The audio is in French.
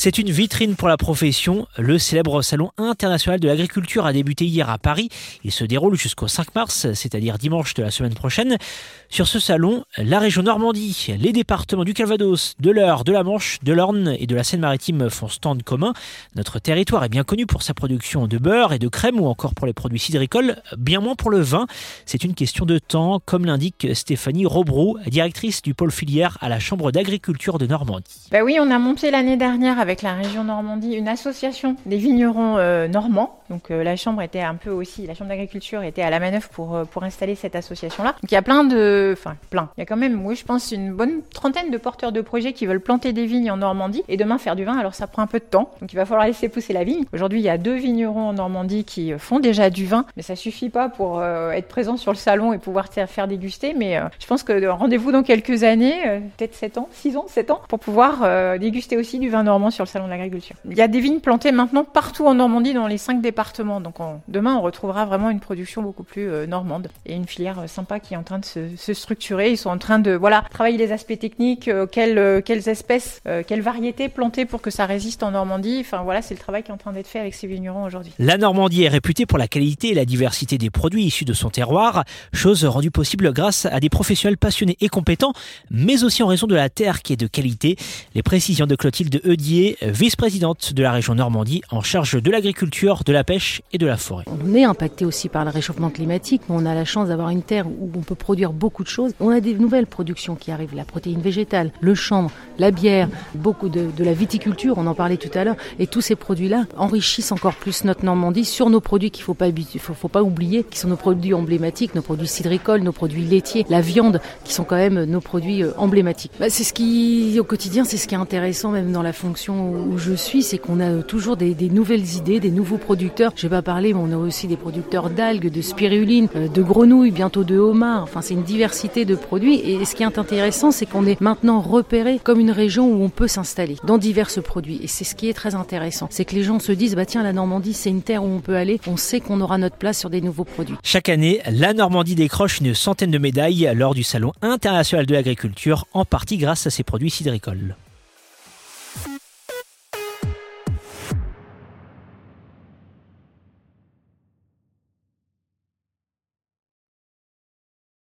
C'est une vitrine pour la profession. Le célèbre Salon international de l'agriculture a débuté hier à Paris. Il se déroule jusqu'au 5 mars, c'est-à-dire dimanche de la semaine prochaine. Sur ce salon, la région Normandie, les départements du Calvados, de l'Eure, de la Manche, de l'Orne et de la Seine-Maritime font stand commun. Notre territoire est bien connu pour sa production de beurre et de crème ou encore pour les produits cidricoles, bien moins pour le vin. C'est une question de temps, comme l'indique Stéphanie Robrou, directrice du pôle filière à la Chambre d'agriculture de Normandie. Bah oui, on a monté l'année dernière la région Normandie une association des vignerons euh, normands. Donc euh, la chambre était un peu aussi, la chambre d'agriculture était à la manœuvre pour, euh, pour installer cette association-là. Donc il y a plein de, enfin plein, il y a quand même, oui je pense, une bonne trentaine de porteurs de projets qui veulent planter des vignes en Normandie et demain faire du vin. Alors ça prend un peu de temps, donc il va falloir laisser pousser la vigne. Aujourd'hui il y a deux vignerons en Normandie qui font déjà du vin, mais ça suffit pas pour être présent sur le salon et pouvoir faire déguster. Mais je pense que rendez-vous dans quelques années, peut-être 7 ans, 6 ans, 7 ans, pour pouvoir déguster aussi du vin normand sur le salon de l'agriculture. Il y a des vignes plantées maintenant partout en Normandie, dans les cinq départements. Donc demain, on retrouvera vraiment une production beaucoup plus euh, normande et une filière euh, sympa qui est en train de se, structurer. Ils sont en train de voilà travailler les aspects techniques, euh, quelles, quelles espèces, quelles variétés planter pour que ça résiste en Normandie. Enfin voilà, c'est le travail qui est en train d'être fait avec ces vignerons aujourd'hui. La Normandie est réputée pour la qualité et la diversité des produits issus de son terroir, chose rendue possible grâce à des professionnels passionnés et compétents, mais aussi en raison de la terre qui est de qualité. Les précisions de Clotilde Eudier, vice-présidente de la région Normandie en charge de l'agriculture, de la pêche et de la forêt. On est impacté aussi par le réchauffement climatique, mais on a la chance d'avoir une terre où on peut produire beaucoup de choses. On a des nouvelles productions qui arrivent, la protéine végétale, le chanvre, la bière, beaucoup de, la viticulture, on en parlait tout à l'heure, et tous ces produits-là enrichissent encore plus notre Normandie sur nos produits qu'il ne faut pas, faut, faut pas oublier, qui sont nos produits emblématiques, nos produits cidricoles, nos produits laitiers, la viande, qui sont quand même nos produits euh, emblématiques. Bah, c'est ce qui, au quotidien, c'est ce qui est intéressant même dans la fonction où je suis, c'est qu'on a toujours des, nouvelles idées, des nouveaux producteurs. Je vais pas parler, mais on a aussi des producteurs d'algues, de spiruline, euh, de grenouilles, bientôt de homards. Enfin, c'est une diversité de produits. Et ce qui est intéressant, c'est qu'on est maintenant repéré comme une région où on peut s'installer dans divers produits. Et c'est ce qui est très intéressant. C'est que les gens se disent, bah tiens, la Normandie, c'est une terre où on peut aller. On sait qu'on aura notre place sur des nouveaux produits. Chaque année, la Normandie décroche une centaine de médailles lors du Salon international de l'agriculture, en partie grâce à ses produits cidricoles.